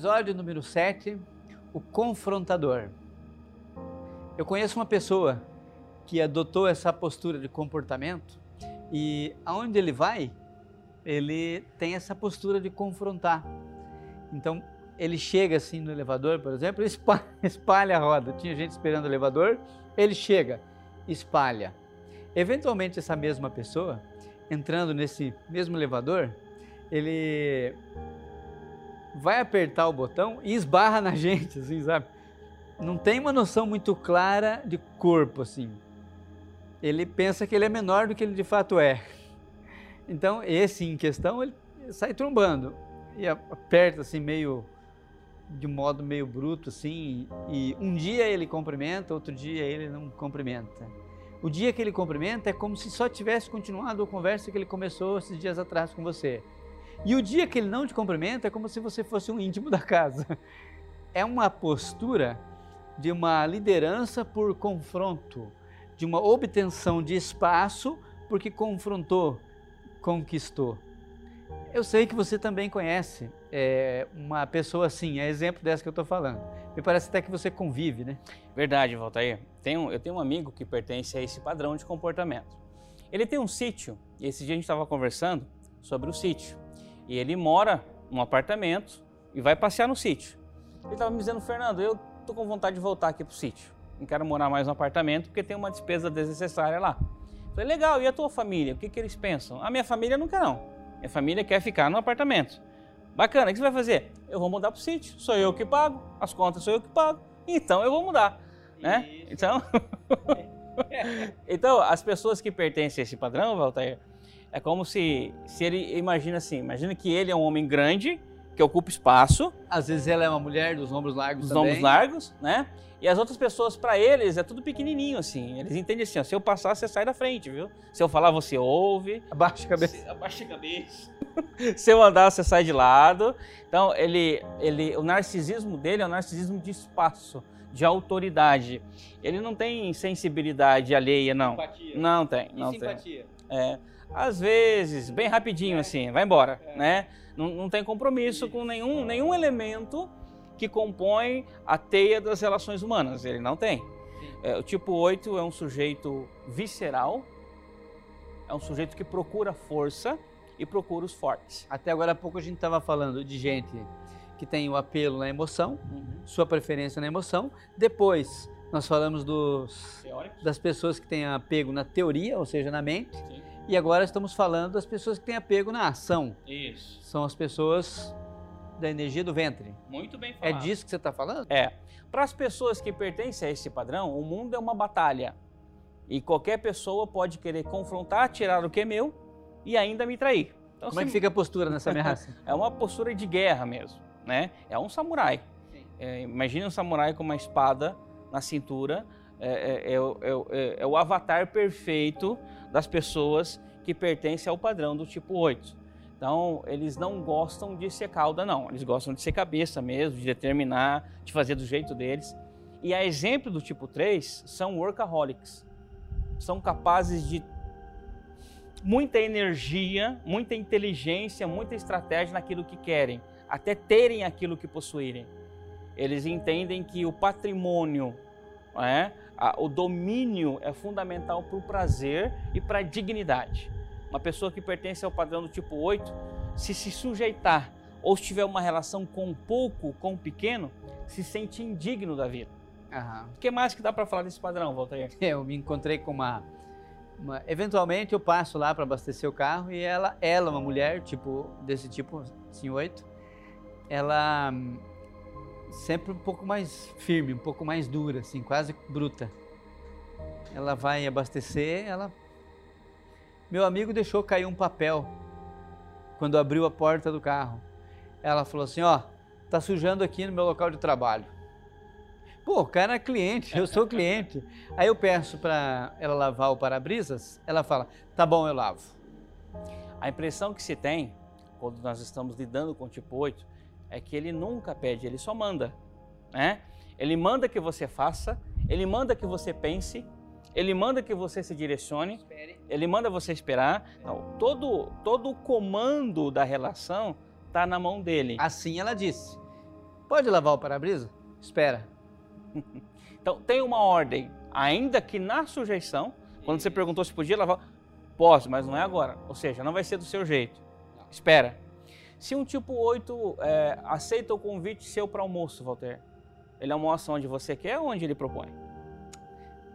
Episódio número 7: O confrontador. Eu conheço uma pessoa que adotou essa postura de comportamento e aonde ele vai, ele tem essa postura de confrontar. Então, ele chega assim no elevador, por exemplo, espalha, a roda. Tinha gente esperando o elevador, ele chega, espalha. Eventualmente, essa mesma pessoa, entrando nesse mesmo elevador, ele vai apertar o botão e esbarra na gente, assim, sabe? Não tem uma noção muito clara de corpo, assim. Ele pensa que ele é menor do que ele de fato é. Então, esse em questão, ele sai trombando e aperta assim meio de modo meio bruto assim, e um dia ele cumprimenta, outro dia ele não cumprimenta. O dia que ele cumprimenta é como se só tivesse continuado a conversa que ele começou esses dias atrás com você. E o dia que ele não te cumprimenta é como se você fosse um íntimo da casa. É uma postura de uma liderança por confronto, de uma obtenção de espaço porque confrontou, conquistou. Eu sei que você também conhece é, uma pessoa assim, é exemplo dessa que eu estou falando. Me parece até que você convive, né? Verdade, Valtair. Tenho, eu tenho um amigo que pertence a esse padrão de comportamento. Ele tem um sítio, e esse dia a gente estava conversando sobre o sítio. E ele mora num apartamento e vai passear no sítio. Ele estava me dizendo, Fernando, eu tô com vontade de voltar aqui pro sítio. Não quero morar mais no apartamento porque tem uma despesa desnecessária lá. Falei, legal, e a tua família? O que, que eles pensam? A minha família não quer não. Minha família quer ficar no apartamento. Bacana, o que você vai fazer? Eu vou mudar pro sítio. Sou eu que pago, as contas sou eu que pago. Então eu vou mudar. Né? Então... então, as pessoas que pertencem a esse padrão, Walter, é como se, se ele imagina assim, imagina que ele é um homem grande, que ocupa espaço. Às vezes ela é uma mulher dos ombros largos dos também. ombros largos, né? E as outras pessoas, para eles, é tudo pequenininho, assim. Eles entendem assim, ó, se eu passar, você sai da frente, viu? Se eu falar, você ouve. Abaixa a cabeça. Se, abaixa a cabeça. se eu andar, você sai de lado. Então, ele, ele, o narcisismo dele é um narcisismo de espaço, de autoridade. Ele não tem sensibilidade alheia, não. Simpatia. Não tem, não e simpatia. tem. É, às vezes, bem rapidinho, assim, vai embora, né? Não, não tem compromisso com nenhum, nenhum elemento que compõe a teia das relações humanas. Ele não tem. É, o tipo 8 é um sujeito visceral, é um sujeito que procura força e procura os fortes. Até agora há pouco a gente estava falando de gente que tem o apelo na emoção, sua preferência na emoção. Depois nós falamos dos, das pessoas que têm apego na teoria, ou seja, na mente. Sim. E agora estamos falando das pessoas que têm apego na ação. Isso. São as pessoas da energia do ventre. Muito bem É falado. disso que você está falando? É. Para as pessoas que pertencem a esse padrão, o mundo é uma batalha. E qualquer pessoa pode querer confrontar, tirar o que é meu e ainda me trair. Então, Como é que se- fica a postura nessa ameaça? É uma postura de guerra mesmo, né? É um samurai. É, imagina um samurai com uma espada na cintura. É, é- é é é- é o avatar perfeito das pessoas que pertencem ao padrão do tipo 8. Então, eles não gostam de ser cauda, não. Eles gostam de ser cabeça mesmo, de determinar, de fazer do jeito deles. E a exemplo do tipo 3 são workaholics. São capazes de muita energia, muita inteligência, muita estratégia naquilo que querem, até terem aquilo que possuírem. Eles entendem que o patrimônio, é? O domínio é fundamental para o prazer e para a dignidade. Uma pessoa que pertence ao padrão do tipo 8, se se sujeitar ou se tiver uma relação com pouco, com pequeno, se sente indigno da vida. Aham. O que mais que dá para falar desse padrão, Walter? Eu me encontrei com uma, uma- eventualmente eu passo lá para abastecer o carro e ela, ela uma mulher tipo desse tipo, assim oito, ela hum, sempre um pouco mais firme, um pouco mais dura, assim, quase bruta. Ela vai abastecer, ela meu amigo deixou cair um papel quando abriu a porta do carro. Ela falou assim, ó, tá sujando aqui no meu local de trabalho. Pô, o cara é cliente, eu sou cliente. Aí eu peço para ela lavar o para-brisas, ela fala, tá bom, eu lavo. A impressão que se tem quando nós estamos lidando com o tipo 8 é que ele nunca pede, ele só manda, né? Ele manda que você faça, ele manda que você pense, ele manda que você se direcione, ele manda você esperar. Então, todo todo o comando da relação está na mão dele. Assim ela disse. Pode lavar o para-brisa? Espera. então, tem uma ordem, ainda que na sujeição, quando você perguntou se podia lavar, posso, mas não é agora. Ou seja, não vai ser do seu jeito. Espera. Se um tipo 8 é, aceita o convite seu para almoço, Walter, ele almoça onde você quer ou onde ele propõe?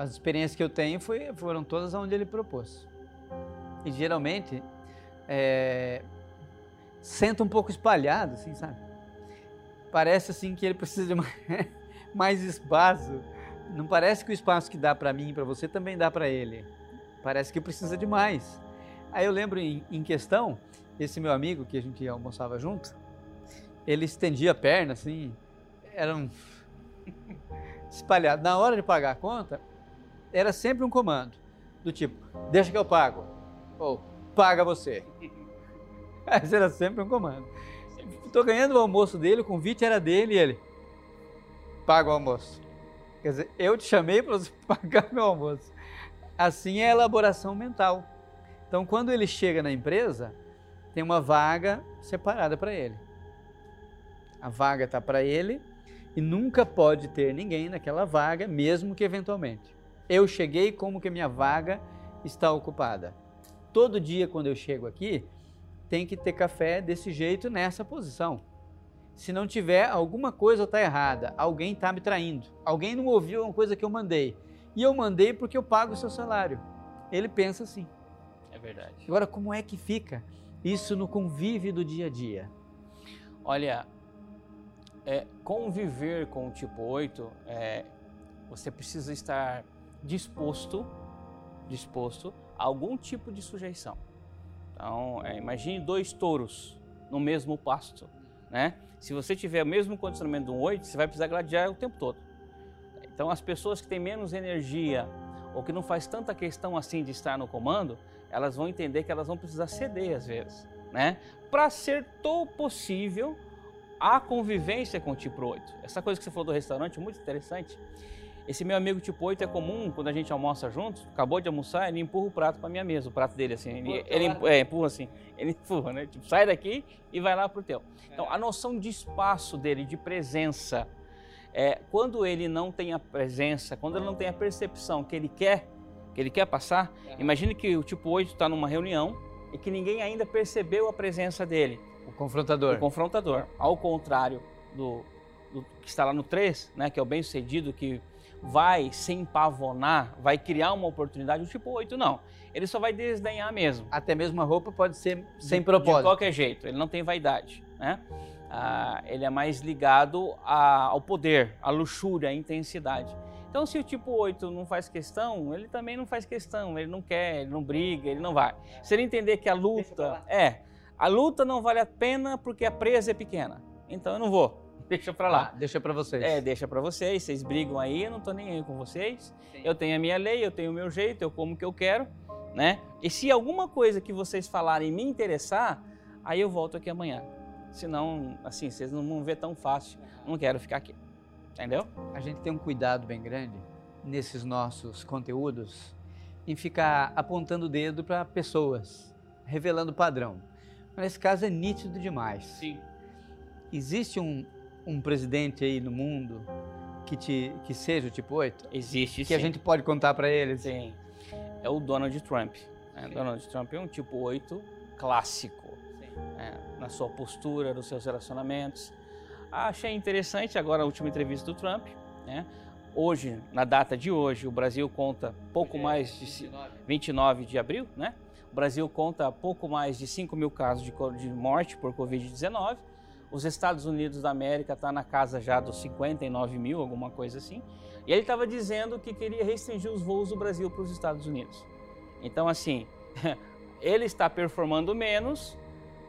As experiências que eu tenho foi, foram todas onde ele propôs. E geralmente é, senta um pouco espalhado, assim, sabe? Parece assim que ele precisa de mais, mais espaço. Não parece que o espaço que dá para mim e para você também dá para ele. Parece que precisa de mais. Aí eu lembro em, em questão, esse meu amigo que a gente almoçava junto, ele estendia a perna assim, era um espalhado. Na hora de pagar a conta, era sempre um comando do tipo, deixa que eu pago, ou paga você. Esse era sempre um comando. Estou ganhando o almoço dele, o convite era dele e ele paga o almoço. Quer dizer, eu te chamei para você pagar meu almoço. Assim é a elaboração mental. Então, quando ele chega na empresa, tem uma vaga separada para ele. A vaga está para ele e nunca pode ter ninguém naquela vaga, mesmo que eventualmente. Eu cheguei como que minha vaga está ocupada. Todo dia quando eu chego aqui, tem que ter café desse jeito nessa posição. Se não tiver, alguma coisa está errada, alguém está me traindo, alguém não ouviu uma coisa que eu mandei. E eu mandei porque eu pago o seu salário. Ele pensa assim. É verdade. Agora, como é que fica isso no convívio do dia a dia? Olha, é, conviver com o tipo 8, é, você precisa estar disposto, disposto a algum tipo de sujeição. Então, é, imagine dois touros no mesmo pasto, né? Se você tiver o mesmo condicionamento de um 8, você vai precisar gladiar o tempo todo. Então, as pessoas que têm menos energia ou que não faz tanta questão assim de estar no comando, elas vão entender que elas vão precisar ceder às vezes, né? Para ser todo possível a convivência com o tipo 8. Essa coisa que você falou do restaurante é muito interessante. Esse meu amigo tipo 8 é comum quando a gente almoça junto, acabou de almoçar, ele empurra o prato para minha mesa, o prato dele assim, ele, ele é, empurra assim, ele empurra, né? Tipo, sai daqui e vai lá pro teu. Então, a noção de espaço dele, de presença, é, quando ele não tem a presença, quando ele não tem a percepção que ele quer, que ele quer passar, imagine que o tipo 8 está numa reunião e que ninguém ainda percebeu a presença dele. O confrontador. O confrontador. Ao contrário do, do que está lá no 3, né, que é o bem-sucedido, que vai se empavonar, vai criar uma oportunidade, o tipo 8 não. Ele só vai desdenhar mesmo. Até mesmo a roupa pode ser sem propósito. De qualquer jeito, ele não tem vaidade, né? Ah, ele é mais ligado a, ao poder, à luxúria, à intensidade. Então, se o tipo 8 não faz questão, ele também não faz questão, ele não quer, ele não briga, ele não vai. Se ele entender que a luta é a luta não vale a pena porque a presa é pequena. Então eu não vou. Deixa para lá. Ah, deixa para vocês. É, deixa para vocês. Vocês brigam aí, eu não tô nem aí com vocês. Sim. Eu tenho a minha lei, eu tenho o meu jeito, eu como o que eu quero, né? E se alguma coisa que vocês falarem me interessar, aí eu volto aqui amanhã. Senão, assim, vocês não vão ver tão fácil. Não quero ficar aqui. Entendeu? A gente tem um cuidado bem grande nesses nossos conteúdos em ficar apontando o dedo para pessoas, revelando padrão. Nesse caso é nítido demais. Sim. Existe um, um presidente aí no mundo que, te, que seja o tipo 8? Existe, que sim. a gente pode contar para eles? Sim. É o Donald Trump. Né? Donald Trump é um tipo 8 clássico. É, na sua postura, nos seus relacionamentos. Achei interessante agora a última entrevista do Trump. Né? Hoje, na data de hoje, o Brasil conta pouco é mais de 29. 29 de abril, né? O Brasil conta pouco mais de 5 mil casos de, de morte por Covid-19. Os Estados Unidos da América está na casa já dos 59 mil, alguma coisa assim. E ele estava dizendo que queria restringir os voos do Brasil para os Estados Unidos. Então, assim, ele está performando menos,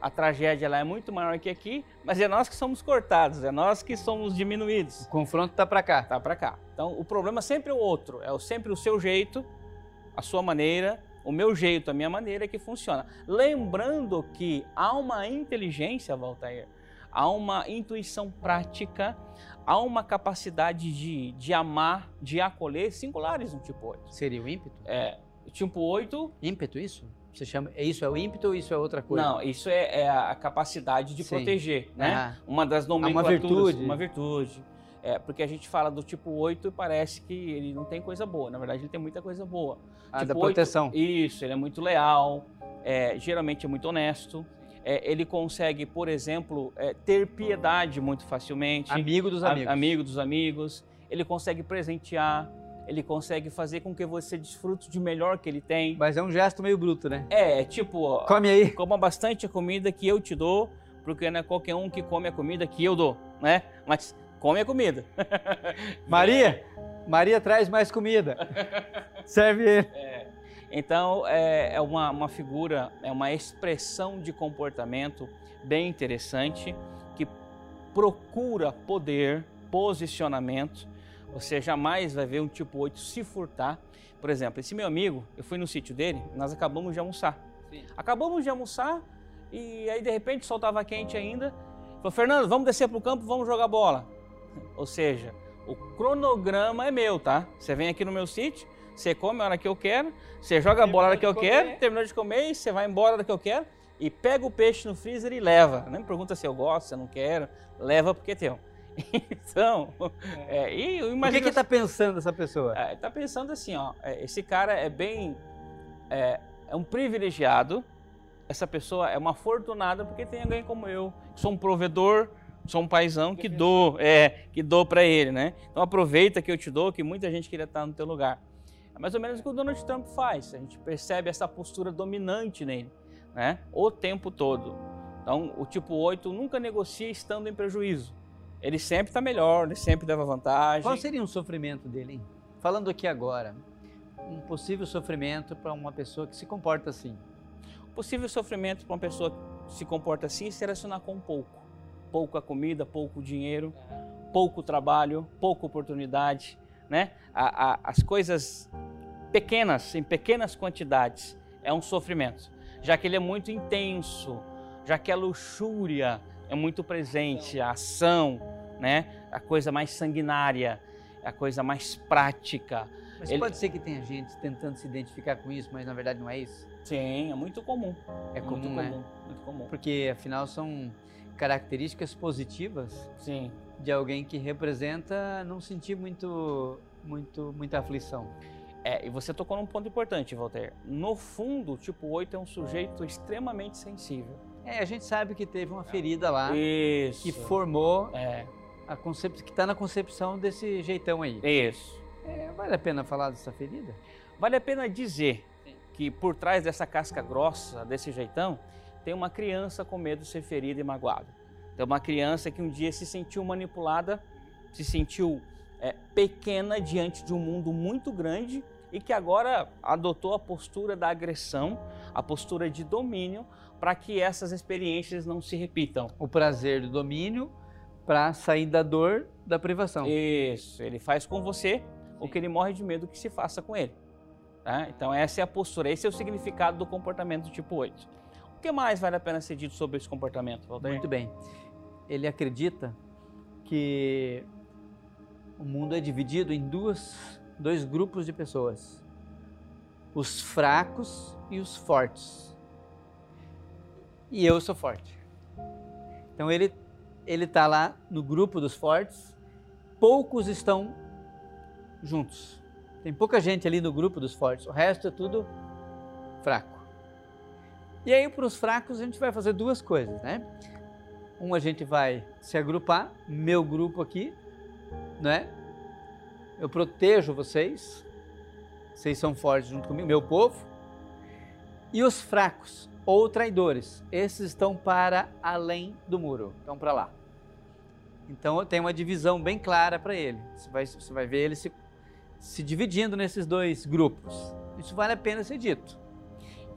a tragédia lá é muito maior que aqui, mas é nós que somos cortados, é nós que somos diminuídos. O confronto está para cá. Está para cá. Então, o problema sempre é o outro, é sempre o seu jeito, a sua maneira, o meu jeito, a minha maneira que funciona. Lembrando que há uma inteligência, Walter, há uma intuição prática, há uma capacidade de, de amar, de acolher singulares no tipo 8. Seria o ímpeto? É, Tipo 8. Ímpeto, isso? Você chama, é isso é o ímpeto ou isso é outra coisa? Não, isso é, é a capacidade de Sim. proteger, né? Ah. Uma das uma nomenclaturas. virtude. Uma virtude. É, porque a gente fala do tipo 8 e parece que ele não tem coisa boa. Na verdade, ele tem muita coisa boa. Ah, Tipo da proteção. Isso, ele é muito leal, é, geralmente é muito honesto. É, ele consegue, por exemplo, é, ter piedade muito facilmente. Amigo dos a- amigos. amigo dos amigos. Ele consegue presentear. Ele consegue fazer com que você desfrute de melhor que ele tem. Mas é um gesto meio bruto, né? É, é tipo, Come aí. coma bastante a comida que eu te dou, porque não é qualquer um que come a comida que eu dou, né? Mas come a comida. Maria, Maria traz mais comida. Serve ele. Então, é, é uma, uma figura, é uma expressão de comportamento bem interessante que procura poder, posicionamento. Você jamais vai ver um tipo 8 se furtar. Por exemplo, esse meu amigo, eu fui no sítio dele, nós acabamos de almoçar. Acabamos de almoçar e aí de repente o sol estava quente ainda. Falou, Fernando, vamos descer para o campo, vamos jogar bola. Ou seja, o cronograma é meu, tá? Você vem aqui no meu sítio, você come a hora que eu quero, você joga a bola a hora que eu comer. quero, terminou de comer, e você vai embora a hora que eu quero e pega o peixe no freezer e leva. Não me pergunta se eu gosto, se eu não quero, leva porque é teu. Então, é, e eu O que que tá pensando essa pessoa? é, tá pensando assim, ó, é, esse cara é bem, é, é um privilegiado, essa pessoa é uma afortunada porque tem alguém como eu, que sou um provedor, sou um paizão que dou, é, que dou para ele, né? Então aproveita que eu te dou, que muita gente queria estar no teu lugar. É mais ou menos o que o Donald Trump faz, a gente percebe essa postura dominante nele, né? O tempo todo. Então, o tipo 8 nunca negocia estando em prejuízo. Ele sempre está melhor, ele sempre leva vantagem. Qual seria um sofrimento dele, hein? Falando aqui agora, um possível sofrimento para uma pessoa que se comporta assim. possível sofrimento para uma pessoa que se comporta assim é se relacionar com pouco. Pouca comida, pouco dinheiro, pouco trabalho, pouca oportunidade, né? A- a- as coisas pequenas, em pequenas quantidades, é um sofrimento. Já que ele é muito intenso, já que a luxúria é muito presente, a ação, né? A coisa mais sanguinária, a coisa mais prática. Mas Ele- pode ser que tenha gente tentando se identificar com isso, mas na verdade não é isso. Sim, é muito comum. É comum, muito né? comum, muito comum. Porque afinal são características positivas Sim. de alguém que representa não sentir muito, muito, muita aflição. É, e você tocou num ponto importante, Walter. No fundo, o tipo 8 é um sujeito extremamente sensível. É, a gente sabe que teve uma ferida lá Isso. que formou É, a concep... que está na concepção desse jeitão aí. isso. É, vale a pena falar dessa ferida? Vale a pena dizer que por trás dessa casca grossa, desse jeitão, tem uma criança com medo de ser ferida e magoada. Tem uma criança que um dia se sentiu manipulada, se sentiu é, pequena diante de um mundo muito grande e que agora adotou a postura da agressão, a postura de domínio, para que essas experiências não se repitam. O prazer do domínio para sair da dor da privação. Isso, ele faz com você o que ele morre de medo que se faça com ele. tá? Então essa é a postura, esse é o significado do comportamento do tipo 8. O que mais vale a pena ser dito sobre esse comportamento, Walter? Muito bem. Ele acredita que o mundo é dividido em duas, dois grupos de pessoas: os fracos e os fortes. E eu sou forte. Então ele ele está lá no grupo dos fortes. Poucos estão juntos. Tem pouca gente ali no grupo dos fortes. O resto é tudo fraco. E aí, para os fracos, a gente vai fazer duas coisas, né? Um, a gente vai se agrupar, meu grupo aqui, né? Eu protejo vocês, vocês são fortes junto comigo, meu povo. E os fracos, ou traidores, esses estão para além do muro, estão para lá. Então, tem uma divisão bem clara para ele. Você vai, você vai ver ele se, se dividindo nesses dois grupos. Isso vale a pena ser dito.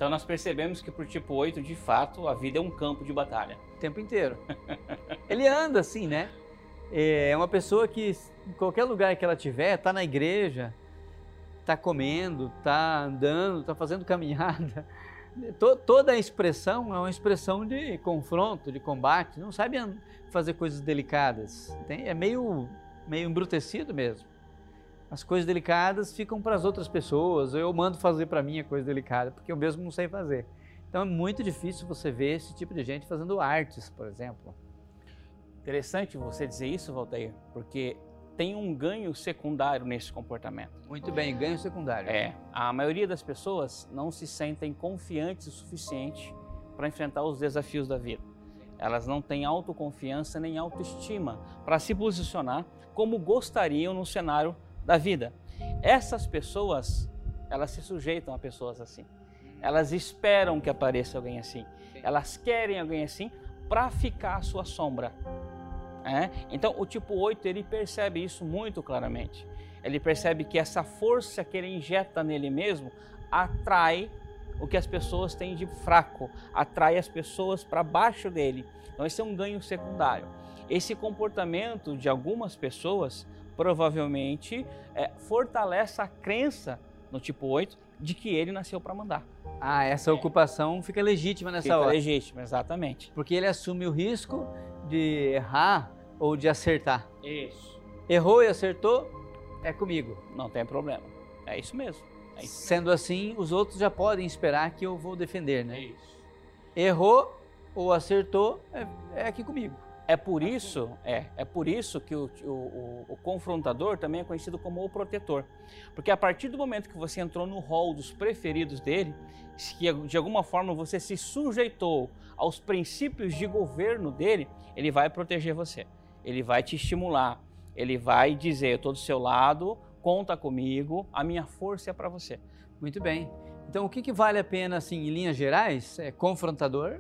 Então nós percebemos que para o tipo 8, de fato, a vida é um campo de batalha. o tempo inteiro. Ele anda assim, né? É uma pessoa que, em qualquer lugar que ela tiver, tá na igreja, tá comendo, tá andando, tá fazendo caminhada. To- Toda a expressão é uma expressão de confronto, de combate. Não sabe fazer coisas delicadas. É meio, meio embrutecido mesmo. As coisas delicadas ficam para as outras pessoas, eu mando fazer para mim a coisa delicada, porque eu mesmo não sei fazer. Então é muito difícil você ver esse tipo de gente fazendo artes, por exemplo. Interessante você dizer isso, Valdeir, porque tem um ganho secundário nesse comportamento. Muito bem, ganho secundário. É, a maioria das pessoas não se sentem confiantes o suficiente para enfrentar os desafios da vida. Elas não têm autoconfiança nem autoestima para se posicionar como gostariam no cenário da vida. Essas pessoas, elas se sujeitam a pessoas assim. Elas esperam que apareça alguém assim. Elas querem alguém assim para ficar à sua sombra. É? Então, o tipo 8 ele percebe isso muito claramente. Ele percebe que essa força que ele injeta nele mesmo atrai o que as pessoas têm de fraco, atrai as pessoas para baixo dele. Então, esse é um ganho secundário. Esse comportamento de algumas pessoas provavelmente é, fortalece a crença no tipo 8 de que ele nasceu para mandar. Ah, essa ocupação fica legítima nessa Fica hora. legítima, exatamente. Porque ele assume o risco de errar ou de acertar. Isso. Errou e acertou, é comigo. Não tem problema. É isso mesmo. É isso. Sendo assim, os outros já podem esperar que eu vou defender, né? isso. Errou ou acertou, é, é aqui comigo. É por isso, é, é por isso que o, o, o, confrontador também é conhecido como o protetor. Porque a partir do momento que você entrou no rol dos preferidos dele, que de alguma forma você se sujeitou aos princípios de governo dele, ele vai proteger você. Ele vai te estimular. Ele vai dizer: eu estou do seu lado, conta comigo, a minha força é para você. Muito bem. Então, o que, que vale a pena, assim, em linhas gerais, é confrontador,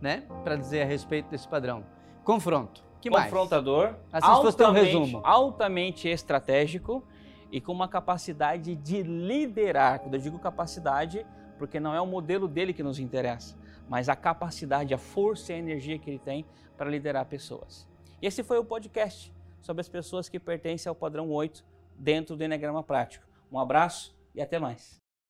né? Para dizer a respeito desse padrão. Confronto. Que mais? Confrontador, Assim, ter um altamente, resumo. altamente estratégico e com uma capacidade de liderar. Quando eu digo capacidade, porque não é o modelo dele que nos interessa, mas a capacidade, a força e a energia que ele tem para liderar pessoas. E esse foi o podcast sobre as pessoas que pertencem ao padrão 8 dentro do Enegrama Prático. Um abraço e até mais.